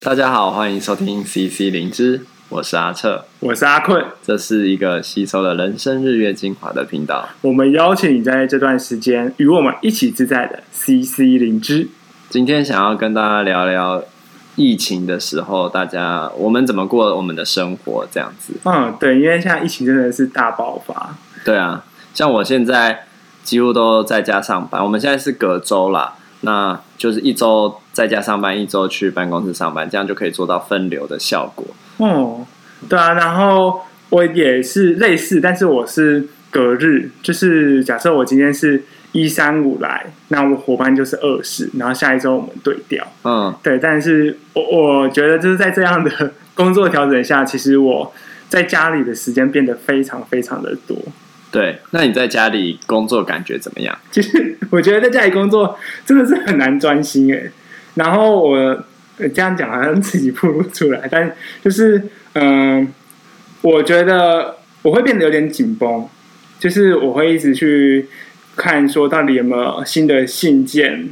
大家好，欢迎收听 CC 灵芝，我是阿彻，我是阿困，这是一个吸收了人生日月精华的频道。我们邀请你在这段时间与我们一起自在的 CC 灵芝。今天想要跟大家聊聊疫情的时候，大家我们怎么过我们的生活这样子。嗯，对，因为现在疫情真的是大爆发。对啊，像我现在几乎都在家上班，我们现在是隔周啦。那就是一周在家上班，一周去办公室上班，这样就可以做到分流的效果。哦，对啊，然后我也是类似，但是我是隔日，就是假设我今天是一三五来，那我伙伴就是二四，然后下一周我们对调。嗯，对，但是我我觉得就是在这样的 工作调整下，其实我在家里的时间变得非常非常的多。对，那你在家里工作感觉怎么样？其实 我觉得在家里工作真的是很难专心哎。然后我这样讲好像自己暴露出来，但就是嗯、我觉得我会变得有点紧绷，就是我会一直去看说到底有没有新的信件，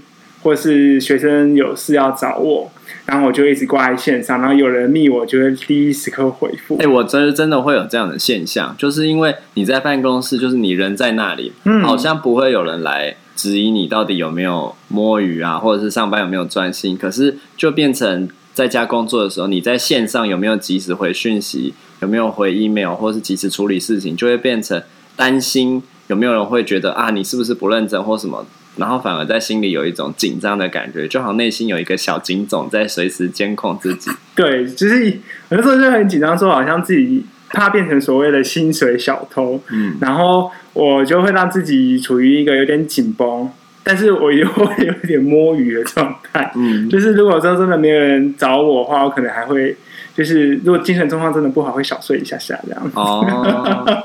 或是学生有事要找我。然后我就一直挂在线上，然后有人密我，就会第一时刻回复。哎、欸，我真真的会有这样的现象，就是因为你在办公室，就是你人在那里，嗯，好像不会有人来质疑你到底有没有摸鱼啊，或者是上班有没有专心。可是就变成在家工作的时候，你在线上有没有及时回讯息，有没有回 email，或是及时处理事情，就会变成担心有没有人会觉得啊，你是不是不认真或什么。然后反而在心里有一种紧张的感觉，就好像内心有一个小警总在随时监控自己。对，就是有的时候就很紧张，说好像自己怕变成所谓的薪水小偷。嗯，然后我就会让自己处于一个有点紧绷，但是我又会有点摸鱼的状态。嗯，就是如果说真的没有人找我的话，我可能还会就是如果精神状况真的不好，会小睡一下下这样。哦。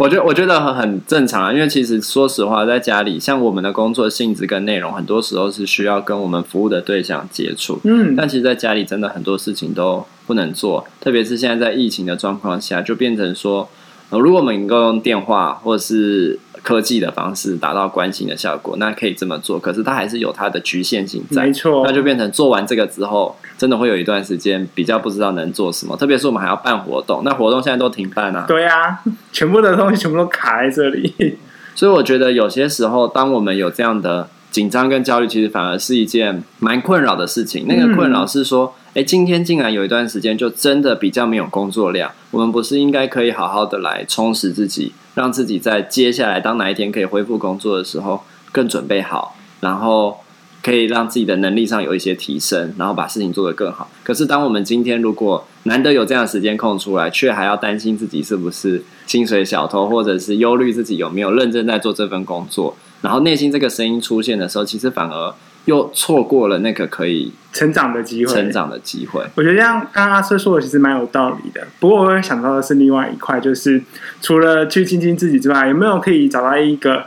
我觉得我觉得很很正常啊，因为其实说实话，在家里，像我们的工作性质跟内容，很多时候是需要跟我们服务的对象接触。嗯，但其实在家里真的很多事情都不能做，特别是现在在疫情的状况下，就变成说，如果我们能够用电话或者是科技的方式达到关心的效果，那可以这么做。可是它还是有它的局限性在，没错。那就变成做完这个之后。真的会有一段时间比较不知道能做什么，特别是我们还要办活动，那活动现在都停办啊。对啊，全部的东西全部都卡在这里。所以我觉得有些时候，当我们有这样的紧张跟焦虑，其实反而是一件蛮困扰的事情。那个困扰是说，哎、嗯，今天竟然有一段时间就真的比较没有工作量，我们不是应该可以好好的来充实自己，让自己在接下来当哪一天可以恢复工作的时候更准备好，然后。可以让自己的能力上有一些提升，然后把事情做得更好。可是，当我们今天如果难得有这样的时间空出来，却还要担心自己是不是薪水小偷，或者是忧虑自己有没有认真在做这份工作，然后内心这个声音出现的时候，其实反而又错过了那个可以成长的机会。成长的机会，我觉得像刚刚阿瑟说的，其实蛮有道理的。不过，我会想到的是另外一块，就是除了去精进自己之外，有没有可以找到一个。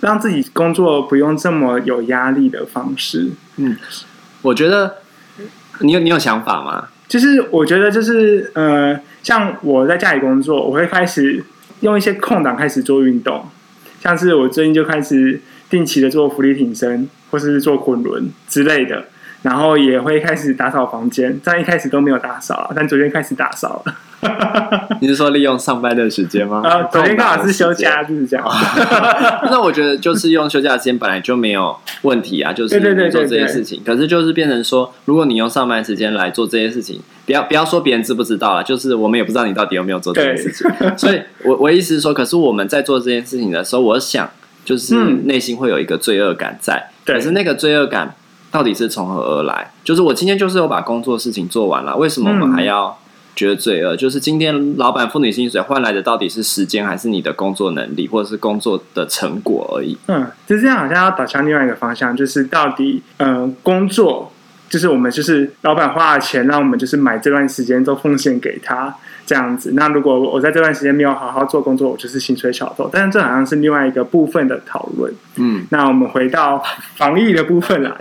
让自己工作不用这么有压力的方式。嗯，我觉得你有你有想法吗？就是我觉得就是呃，像我在家里工作，我会开始用一些空档开始做运动，像是我最近就开始定期的做浮力挺身，或是做滚轮之类的，然后也会开始打扫房间。但一开始都没有打扫，但昨天开始打扫了。你是说利用上班的时间吗？啊，昨天刚好是休假，就是这样。那我觉得就是用休假时间本来就没有问题啊，就是做这些事情。可是就是变成说，如果你用上班时间来做这些事情，不要不要说别人知不知道了，就是我们也不知道你到底有没有做这件事情。所以我我意思是说，可是我们在做这件事情的时候，我想就是内心会有一个罪恶感在。可是那个罪恶感到底是从何而来？就是我今天就是有把工作事情做完了，为什么我们还要？觉得罪恶，就是今天老板付你薪水换来的到底是时间，还是你的工作能力，或者是工作的成果而已？嗯，就这样，好像要导向另外一个方向，就是到底，嗯、呃，工作就是我们就是老板花了钱，让我们就是买这段时间都奉献给他。这样子，那如果我在这段时间没有好好做工作，我就是薪水小偷。但是这好像是另外一个部分的讨论。嗯，那我们回到防疫的部分来，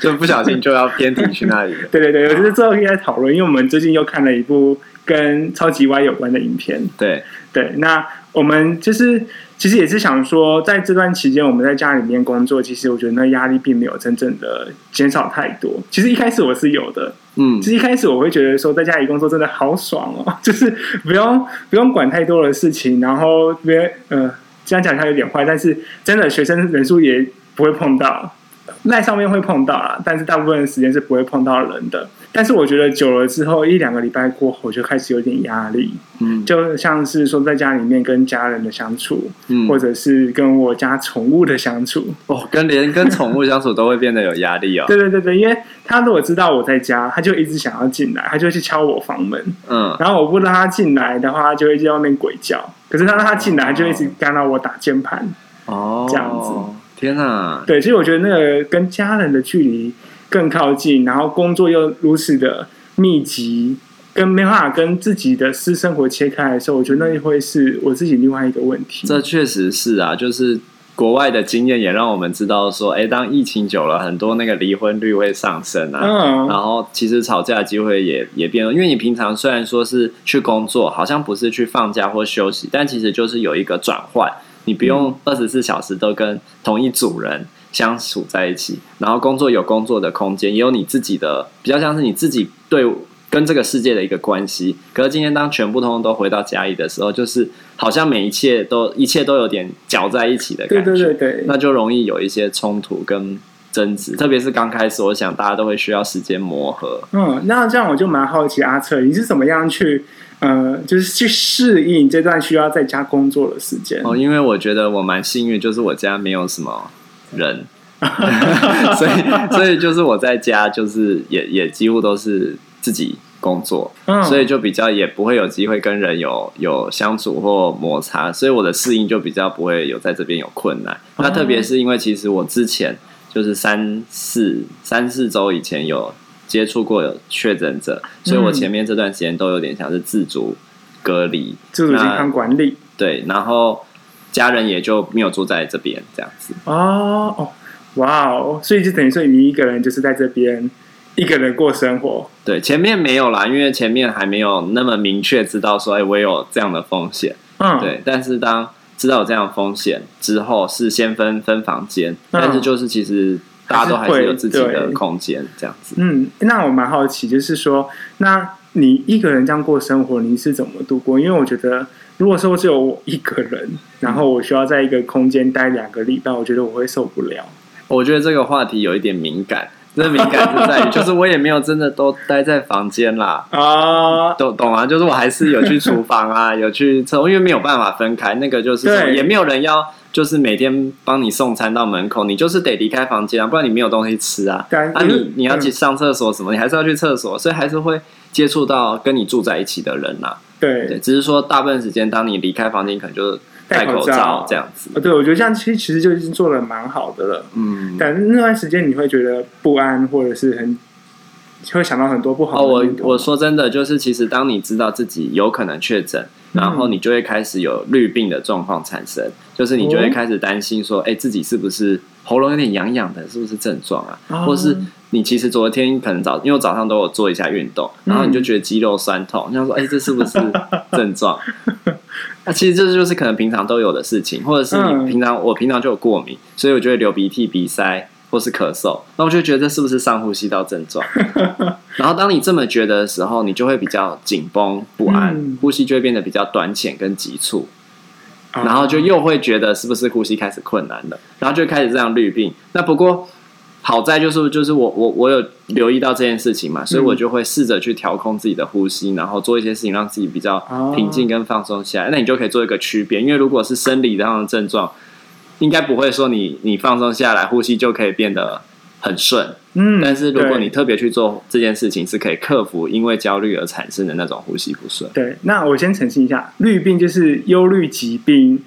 就不小心就要偏题去那里了。对对对，我觉得最后可以来讨论，因为我们最近又看了一部跟超级 Y 有关的影片。对对，那我们就是。其实也是想说，在这段期间我们在家里面工作，其实我觉得那压力并没有真正的减少太多。其实一开始我是有的，嗯，其实一开始我会觉得说，在家里工作真的好爽哦，就是不用不用管太多的事情，然后别呃这样讲起来有点坏，但是真的学生人数也不会碰到，那上面会碰到啊，但是大部分的时间是不会碰到人的。但是我觉得久了之后，一两个礼拜过后，我就开始有点压力。嗯，就像是说在家里面跟家人的相处，嗯，或者是跟我家宠物的相处。哦，跟连跟宠物相处都会变得有压力哦。对对对对，因为他如果知道我在家，他就一直想要进来，他就会去敲我房门。嗯，然后我不让他进来的话，他就会在外面鬼叫。可是他让他进来，他就一直干扰我打键盘。哦，这样子。天哪！对，所以我觉得那个跟家人的距离。更靠近，然后工作又如此的密集，跟没办法跟自己的私生活切开的时候，我觉得那会是我自己另外一个问题。这确实是啊，就是国外的经验也让我们知道说，哎，当疫情久了，很多那个离婚率会上升啊。嗯，然后其实吵架的机会也也变了，因为你平常虽然说是去工作，好像不是去放假或休息，但其实就是有一个转换，你不用二十四小时都跟同一组人。相处在一起，然后工作有工作的空间，也有你自己的比较像是你自己对跟这个世界的一个关系。可是今天当全部通通都回到家里的时候，就是好像每一切都一切都有点搅在一起的感觉，对对对对，那就容易有一些冲突跟争执。特别是刚开始，我想大家都会需要时间磨合。嗯，那这样我就蛮好奇，阿策，你是怎么样去呃，就是去适应这段需要在家工作的时间？哦，因为我觉得我蛮幸运，就是我家没有什么。人，所以所以就是我在家，就是也也几乎都是自己工作，嗯，所以就比较也不会有机会跟人有有相处或摩擦，所以我的适应就比较不会有在这边有困难。那特别是因为其实我之前就是三四三四周以前有接触过有确诊者，所以我前面这段时间都有点像是自主隔离、自主健康管理，对，然后。家人也就没有住在这边这样子哦哦，哇哦，所以就等于说你一个人就是在这边一个人过生活。对，前面没有啦，因为前面还没有那么明确知道说，哎，我有这样的风险。嗯，对。但是当知道有这样的风险之后，是先分分房间，嗯，但是就是其实大家都还是有自己的空间这样子。嗯，那我蛮好奇，就是说，那你一个人这样过生活，你是怎么度过？因为我觉得。如果说只有我一个人，然后我需要在一个空间待两个礼拜，我觉得我会受不了。我觉得这个话题有一点敏感，这个敏感是在于，就是我也没有真的都待在房间啦。啊，懂懂啊，就是我还是有去厨房啊，有去厕，因为没有办法分开。那个就是说，也没有人要，就是每天帮你送餐到门口，你就是得离开房间啊，不然你没有东西吃啊。啊，你你要去上厕所什么，你还是要去厕所，所以还是会接触到跟你住在一起的人呐。对，对，只是说大部分时间，当你离开房间，可能就是戴口罩这样子。对，我觉得这样其实其实就已经做的蛮好的了。嗯，但那段时间你会觉得不安，或者是很会想到很多不好的。哦，我我说真的，就是其实当你知道自己有可能确诊，然后你就会开始有绿病的状况产生，嗯、就是你就会开始担心说，哎、哦，自己是不是喉咙有点痒痒的，是不是症状啊？哦、或是。你其实昨天可能早，因为我早上都有做一下运动，然后你就觉得肌肉酸痛，你想说，哎，这是不是症状？那其实这就是可能平常都有的事情，或者是你平常我平常就有过敏，所以我就会流鼻涕、鼻塞或是咳嗽，那我就觉得这是不是上呼吸道症状？然后当你这么觉得的时候，你就会比较紧绷不安，呼吸就会变得比较短浅跟急促，然后就又会觉得是不是呼吸开始困难了，然后就开始这样绿病。那不过。好在就是就是我我我有留意到这件事情嘛，所以我就会试着去调控自己的呼吸，然后做一些事情让自己比较平静跟放松下来。那你就可以做一个区别，因为如果是生理上的症状，应该不会说你你放松下来，呼吸就可以变得很顺。嗯，但是如果你特别去做这件事情，是可以克服因为焦虑而产生的那种呼吸不顺。对，那我先澄清一下，虑病就是忧虑疾病。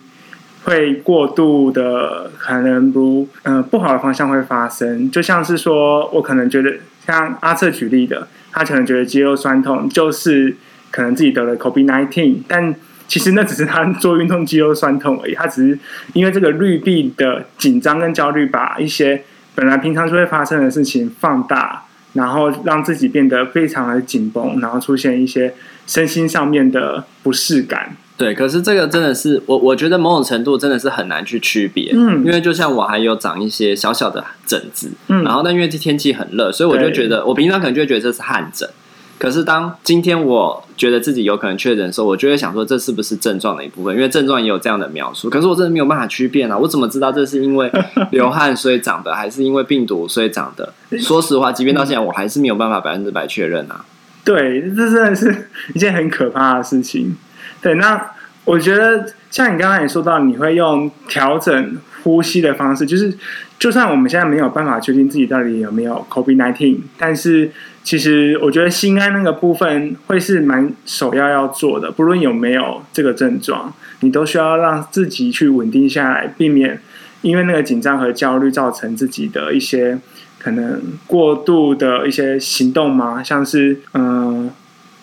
会过度的可能不嗯、呃、不好的方向会发生，就像是说我可能觉得像阿策举例的，他可能觉得肌肉酸痛就是可能自己得了 COVID-19，但其实那只是他做运动肌肉酸痛而已，他只是因为这个绿币的紧张跟焦虑，把一些本来平常就会发生的事情放大，然后让自己变得非常的紧绷，然后出现一些身心上面的不适感。对，可是这个真的是我，我觉得某种程度真的是很难去区别，嗯，因为就像我还有长一些小小的疹子，嗯，然后但因为这天气很热，所以我就觉得我平常可能就会觉得这是汗疹，可是当今天我觉得自己有可能确诊的时候，我就会想说这是不是症状的一部分？因为症状也有这样的描述，可是我真的没有办法区辨啊，我怎么知道这是因为流汗所以长的，还是因为病毒所以长的？说实话，即便到现在，我还是没有办法百分之百确认啊。对，这真的是一件很可怕的事情。对，那我觉得像你刚刚也说到，你会用调整呼吸的方式，就是就算我们现在没有办法确定自己到底有没有 COVID nineteen，但是其实我觉得心安那个部分会是蛮首要要做的，不论有没有这个症状，你都需要让自己去稳定下来，避免因为那个紧张和焦虑造成自己的一些可能过度的一些行动嘛，像是嗯、呃、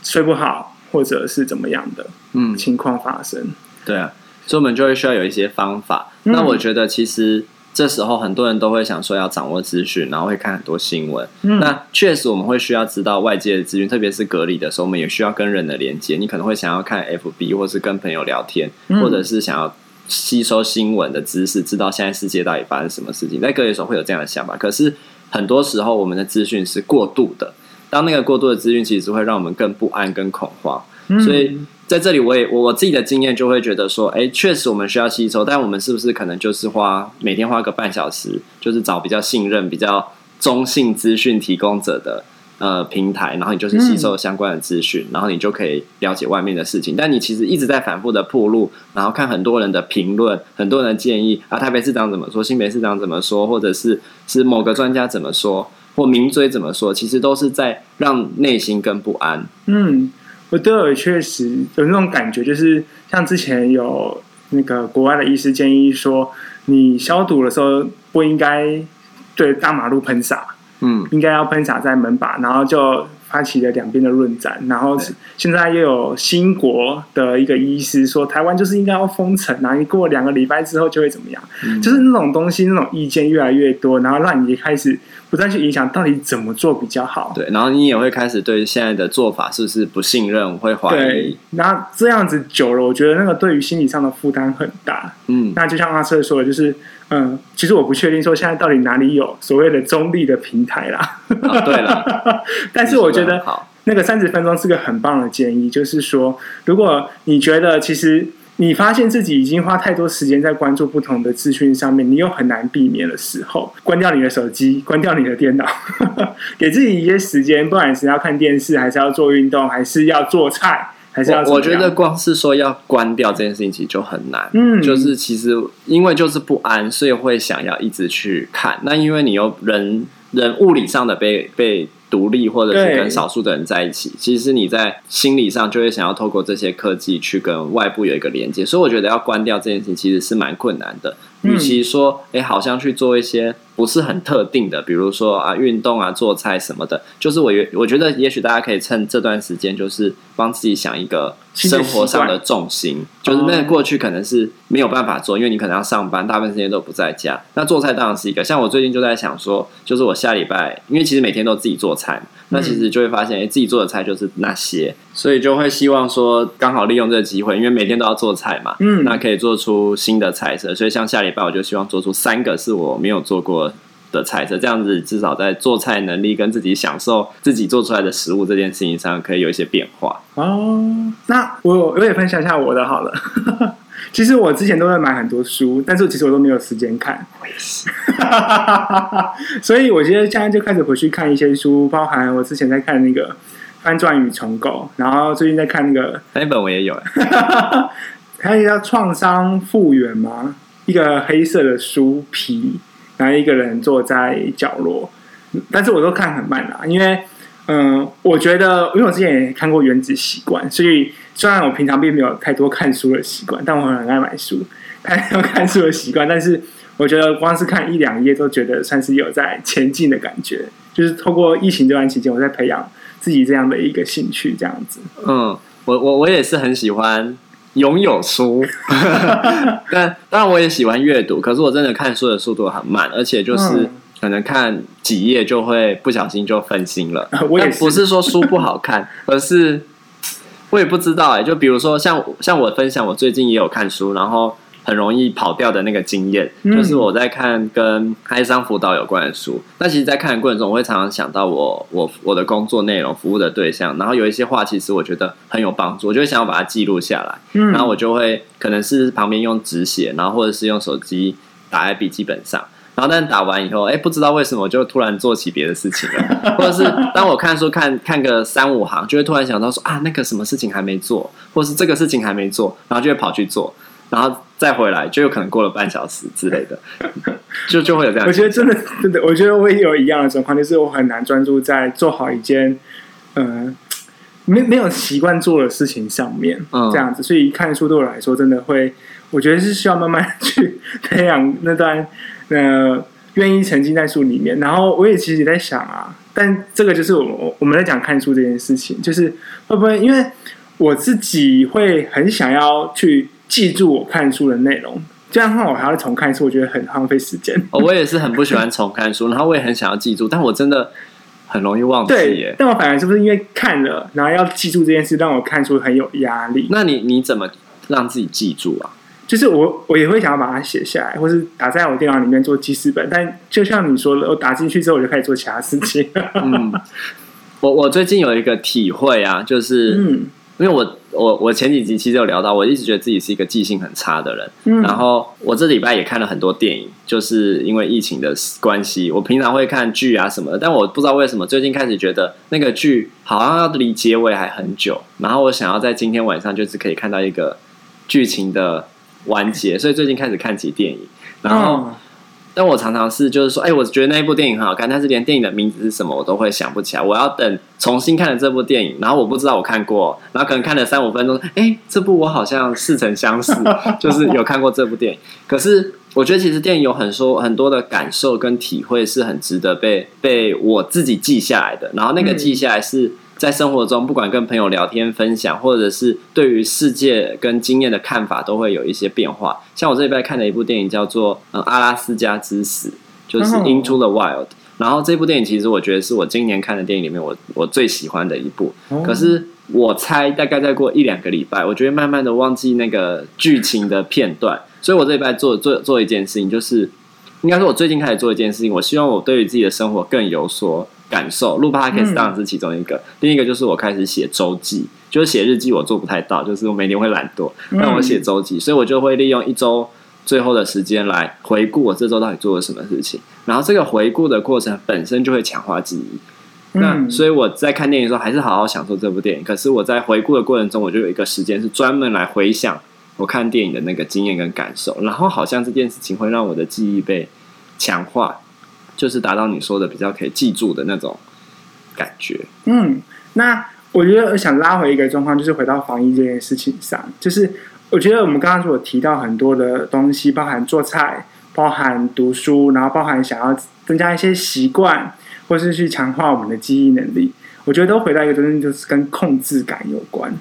睡不好。或者是怎么样的嗯。情况发生，嗯，对啊，所以我们就会需要有一些方法。嗯、那我觉得其实这时候很多人都会想说要掌握资讯，然后会看很多新闻。嗯、那确实我们会需要知道外界的资讯，特别是隔离的时候，我们也需要跟人的连接。你可能会想要看 FB，或是跟朋友聊天，嗯、或者是想要吸收新闻的知识，知道现在世界到底发生什么事情。在隔离的时候会有这样的想法，可是很多时候我们的资讯是过度的。当那个过度的资讯，其实会让我们更不安、跟恐慌。嗯、所以在这里，我也我我自己的经验就会觉得说，哎，确实我们需要吸收，但我们是不是可能就是花每天花个半小时，就是找比较信任、比较中性资讯提供者的呃平台，然后你就是吸收相关的资讯，嗯、然后你就可以了解外面的事情。但你其实一直在反复的铺路，然后看很多人的评论、很多人的建议啊，台北市长怎么说，新北市长怎么说，或者是是某个专家怎么说。或名嘴怎么说，其实都是在让内心更不安。嗯，我都有确实有那种感觉，就是像之前有那个国外的医师建议说，你消毒的时候不应该对大马路喷洒，嗯，应该要喷洒在门把，然后就。发起了两边的论战，然后现在又有新国的一个医师说，台湾就是应该要封城，然后你过两个礼拜之后就会怎么样？嗯、就是那种东西，那种意见越来越多，然后让你开始不再去影响到底怎么做比较好。对，然后你也会开始对现在的做法是不是不信任，会怀疑。对，然后这样子久了，我觉得那个对于心理上的负担很大。嗯，那就像阿策说的，就是。嗯，其实我不确定说现在到底哪里有所谓的中立的平台啦。哦、对了，但是我觉得那个三十分钟是个很棒的建议，就是说，如果你觉得其实你发现自己已经花太多时间在关注不同的资讯上面，你又很难避免的时候，关掉你的手机，关掉你的电脑，给自己一些时间，不管是要看电视，还是要做运动，还是要做菜。还是要我，我觉得光是说要关掉这件事情其实就很难，嗯，就是其实因为就是不安，所以会想要一直去看。那因为你又人人物理上的被被独立，或者是跟少数的人在一起，其实你在心理上就会想要透过这些科技去跟外部有一个连接。所以我觉得要关掉这件事情其实是蛮困难的。与其说，哎、欸，好像去做一些不是很特定的，比如说啊，运动啊，做菜什么的，就是我我觉得，也许大家可以趁这段时间，就是帮自己想一个生活上的重心，就是那个过去可能是没有办法做，因为你可能要上班，大部分时间都不在家。那做菜当然是一个，像我最近就在想说，就是我下礼拜，因为其实每天都自己做菜。那其实就会发现，哎，自己做的菜就是那些，所以就会希望说，刚好利用这个机会，因为每天都要做菜嘛，嗯，那可以做出新的菜色。所以像下礼拜，我就希望做出三个是我没有做过的菜色，这样子至少在做菜能力跟自己享受自己做出来的食物这件事情上，可以有一些变化。哦，那我我也分享一下我的好了。其实我之前都在买很多书，但是其实我都没有时间看。我也是，所以我觉得现在就开始回去看一些书，包含我之前在看那个《翻转与重构》，然后最近在看那个那本我也有，还有叫《创伤复原》吗？一个黑色的书皮，然后一个人坐在角落，但是我都看很慢啦，因为嗯，我觉得因为我之前也看过《原子习惯》，所以。虽然我平常并没有太多看书的习惯，但我很爱买书，还有看书的习惯。但是我觉得光是看一两页，都觉得算是有在前进的感觉。就是透过疫情这段期间，我在培养自己这样的一个兴趣，这样子。嗯，我我我也是很喜欢拥有书，但当然我也喜欢阅读。可是我真的看书的速度很慢，而且就是可能看几页就会不小心就分心了。我也不是说书不好看，而是。我也不知道哎、欸，就比如说像像我分享，我最近也有看书，然后很容易跑掉的那个经验，嗯、就是我在看跟哀伤辅导有关的书。那其实，在看的过程中，我会常常想到我我我的工作内容、服务的对象，然后有一些话，其实我觉得很有帮助，我就会想要把它记录下来。嗯，然后我就会可能是旁边用纸写，然后或者是用手机打在笔记本上。然后，但打完以后，哎，不知道为什么，我就突然做起别的事情了，或者是当我看书看看个三五行，就会突然想到说啊，那个什么事情还没做，或是这个事情还没做，然后就会跑去做，然后再回来，就有可能过了半小时之类的，就就会有这样。我觉得真的真的，我觉得我也有一样的状况，就是我很难专注在做好一件嗯、呃、没没有习惯做的事情上面，嗯这样子，所以看书对我来说真的会，我觉得是需要慢慢去 培养那段。呃，愿意沉浸在书里面，然后我也其实也在想啊，但这个就是我我们在讲看书这件事情，就是会不会因为我自己会很想要去记住我看书的内容，这样的话我还要重看书，我觉得很浪费时间。哦，我也是很不喜欢重看书，然后我也很想要记住，但我真的很容易忘记耶。但我反而是不是因为看了，然后要记住这件事，让我看书很有压力？那你你怎么让自己记住啊？就是我，我也会想要把它写下来，或是打在我电脑里面做记事本。但就像你说的，我打进去之后，我就开始做其他事情。嗯，我我最近有一个体会啊，就是，嗯，因为我我我前几集其实有聊到，我一直觉得自己是一个记性很差的人。嗯，然后我这礼拜也看了很多电影，就是因为疫情的关系，我平常会看剧啊什么的，但我不知道为什么最近开始觉得那个剧好像要离结尾还很久，然后我想要在今天晚上就是可以看到一个剧情的。完结，所以最近开始看起电影，然后，哦、但我常常是就是说，哎、欸，我觉得那一部电影很好看，但是连电影的名字是什么我都会想不起来。我要等重新看了这部电影，然后我不知道我看过，然后可能看了三五分钟，哎、欸，这部我好像似曾相识，就是有看过这部电影。可是我觉得其实电影有很多很多的感受跟体会是很值得被被我自己记下来的，然后那个记下来是。嗯在生活中，不管跟朋友聊天分享，或者是对于世界跟经验的看法，都会有一些变化。像我这一拜看的一部电影叫做《嗯阿拉斯加之死》，就是 Into the Wild。然后这部电影其实我觉得是我今年看的电影里面我我最喜欢的一部。可是我猜大概再过一两个礼拜，我觉得慢慢的忘记那个剧情的片段。所以我这一拜做做做一件事情，就是应该说我最近开始做一件事情，我希望我对于自己的生活更有所。感受录 podcast 当然是其中一个，嗯、另一个就是我开始写周记，就是写日记，我做不太到，就是我每天会懒惰，但我写周记，所以我就会利用一周最后的时间来回顾我这周到底做了什么事情，然后这个回顾的过程本身就会强化记忆。那所以我在看电影的时候还是好好享受这部电影，可是我在回顾的过程中，我就有一个时间是专门来回想我看电影的那个经验跟感受，然后好像这件事情会让我的记忆被强化。就是达到你说的比较可以记住的那种感觉。嗯，那我觉得想拉回一个状况，就是回到防疫这件事情上。就是我觉得我们刚刚所提到很多的东西，包含做菜，包含读书，然后包含想要增加一些习惯，或是去强化我们的记忆能力。我觉得都回到一个东西，就是跟控制感有关。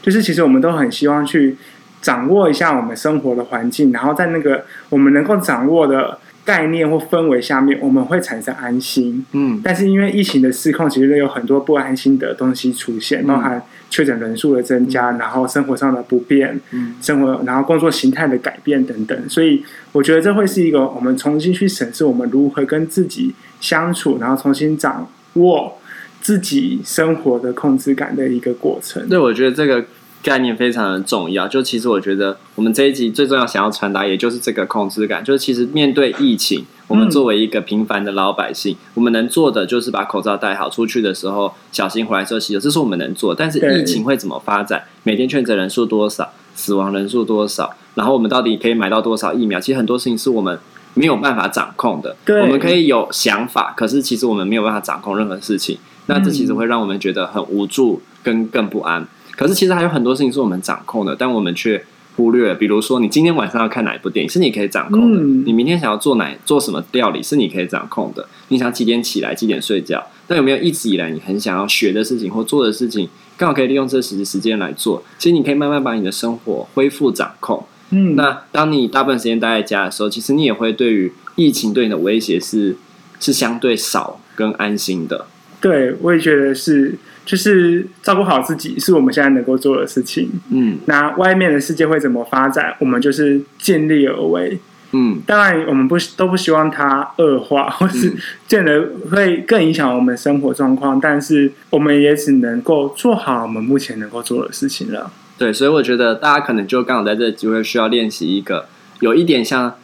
就是其实我们都很希望去掌握一下我们生活的环境，然后在那个我们能够掌握的。概念或氛围下面，我们会产生安心。嗯，但是因为疫情的失控，其实有很多不安心的东西出现，包含确诊人数的增加，然后生活上的不便，嗯，生活然后工作形态的改变等等。所以我觉得这会是一个我们重新去审视我们如何跟自己相处，然后重新掌握自己生活的控制感的一个过程。对，我觉得这个。概念非常的重要，就其实我觉得我们这一集最重要想要传达，也就是这个控制感。就是其实面对疫情，我们作为一个平凡的老百姓，嗯、我们能做的就是把口罩戴好，出去的时候小心，回来时候洗手，这是我们能做。但是疫情会怎么发展？每天确诊人数多少？死亡人数多少？然后我们到底可以买到多少疫苗？其实很多事情是我们没有办法掌控的。对，我们可以有想法，可是其实我们没有办法掌控任何事情。那这其实会让我们觉得很无助，跟更不安。可是其实还有很多事情是我们掌控的，但我们却忽略了。比如说，你今天晚上要看哪一部电影是你可以掌控的；嗯、你明天想要做哪做什么料理是你可以掌控的；你想几点起来、几点睡觉。但有没有一直以来你很想要学的事情或做的事情，刚好可以利用这时时间来做？其实你可以慢慢把你的生活恢复掌控。嗯，那当你大部分时间待在家的时候，其实你也会对于疫情对你的威胁是是相对少跟安心的。对，我也觉得是。就是照顾好自己是我们现在能够做的事情。嗯，那外面的世界会怎么发展，我们就是尽力而为。嗯，当然我们不都不希望它恶化，或是变得会更影响我们生活状况。但是我们也只能够做好我们目前能够做的事情了。对，所以我觉得大家可能就刚好在这个机会需要练习一个有一点像。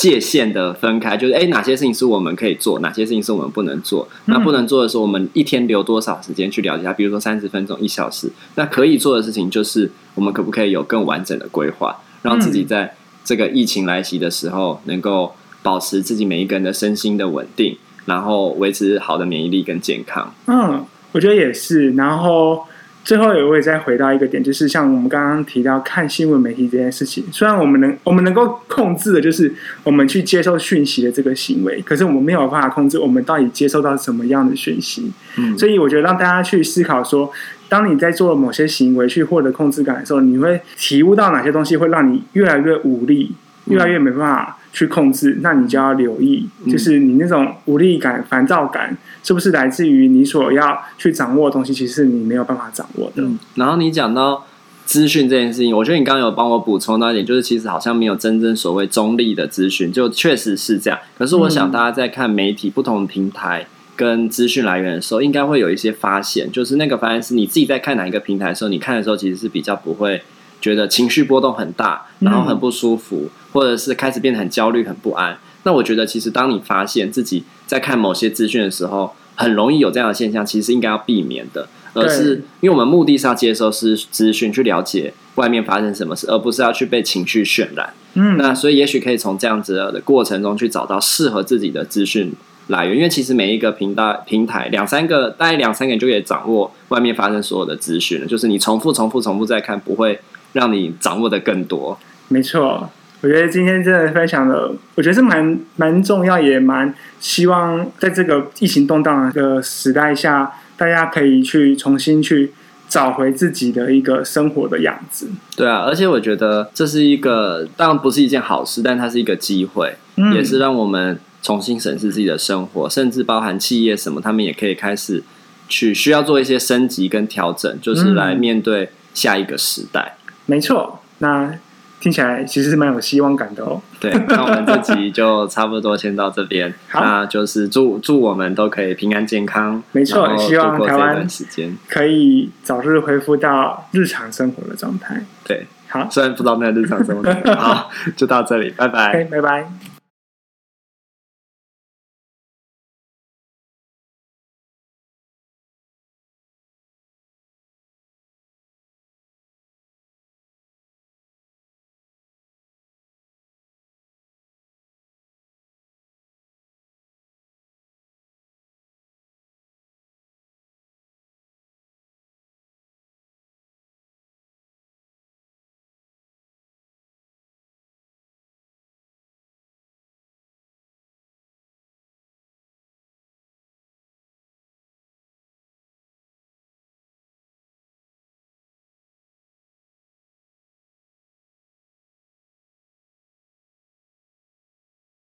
界限的分开，就是哎，哪些事情是我们可以做，哪些事情是我们不能做。那不能做的时候，我们一天留多少时间去了解它？比如说三十分钟、一小时。那可以做的事情，就是我们可不可以有更完整的规划，让自己在这个疫情来袭的时候，能够保持自己每一个人的身心的稳定，然后维持好的免疫力跟健康。嗯，我觉得也是。然后。最后也会再回到一个点，就是像我们刚刚提到看新闻媒体这件事情，虽然我们能我们能够控制的就是我们去接受讯息的这个行为，可是我们没有办法控制我们到底接受到什么样的讯息。嗯，所以我觉得让大家去思考说，当你在做了某些行为去获得控制感的时候，你会体悟到哪些东西会让你越来越无力，越来越没办法去控制，那你就要留意，就是你那种无力感、烦躁感，是不是来自于你所要去掌握的东西，其实是你没有办法掌握的。嗯，然后你讲到资讯这件事情，我觉得你刚刚有帮我补充到一点，就是其实好像没有真正所谓中立的资讯，就确实是这样。可是我想大家在看媒体不同平台跟资讯来源的时候，应该会有一些发现，就是那个发现是你自己在看哪一个平台的时候，你看的时候其实是比较不会。觉得情绪波动很大，然后很不舒服，嗯、或者是开始变得很焦虑、很不安。那我觉得，其实当你发现自己在看某些资讯的时候，很容易有这样的现象，其实应该要避免的。而是因为我们目的是要接收是资讯，去了解外面发生什么事，而不是要去被情绪渲染。嗯，那所以也许可以从这样子的过程中去找到适合自己的资讯来源。因为其实每一个平台平台两三个，大概两三个人就可以掌握外面发生所有的资讯了。就是你重复、重复、重复再看，不会。让你掌握的更多，没错。我觉得今天真的分享的，我觉得是蛮蛮重要，也蛮希望在这个疫情动荡的时代下，大家可以去重新去找回自己的一个生活的样子。对啊，而且我觉得这是一个，当然不是一件好事，但它是一个机会，嗯，也是让我们重新审视自己的生活，甚至包含企业什么，他们也可以开始去需要做一些升级跟调整，就是来面对下一个时代。没错，那听起来其实是蛮有希望感的哦。对，那我们这集就差不多先到这边。好，那就是祝祝我们都可以平安健康。没错，希望台湾时间可以早日恢复到日常生活的状态。对，好，虽然不知道那个日常生活。好，就到这里，拜拜，拜拜。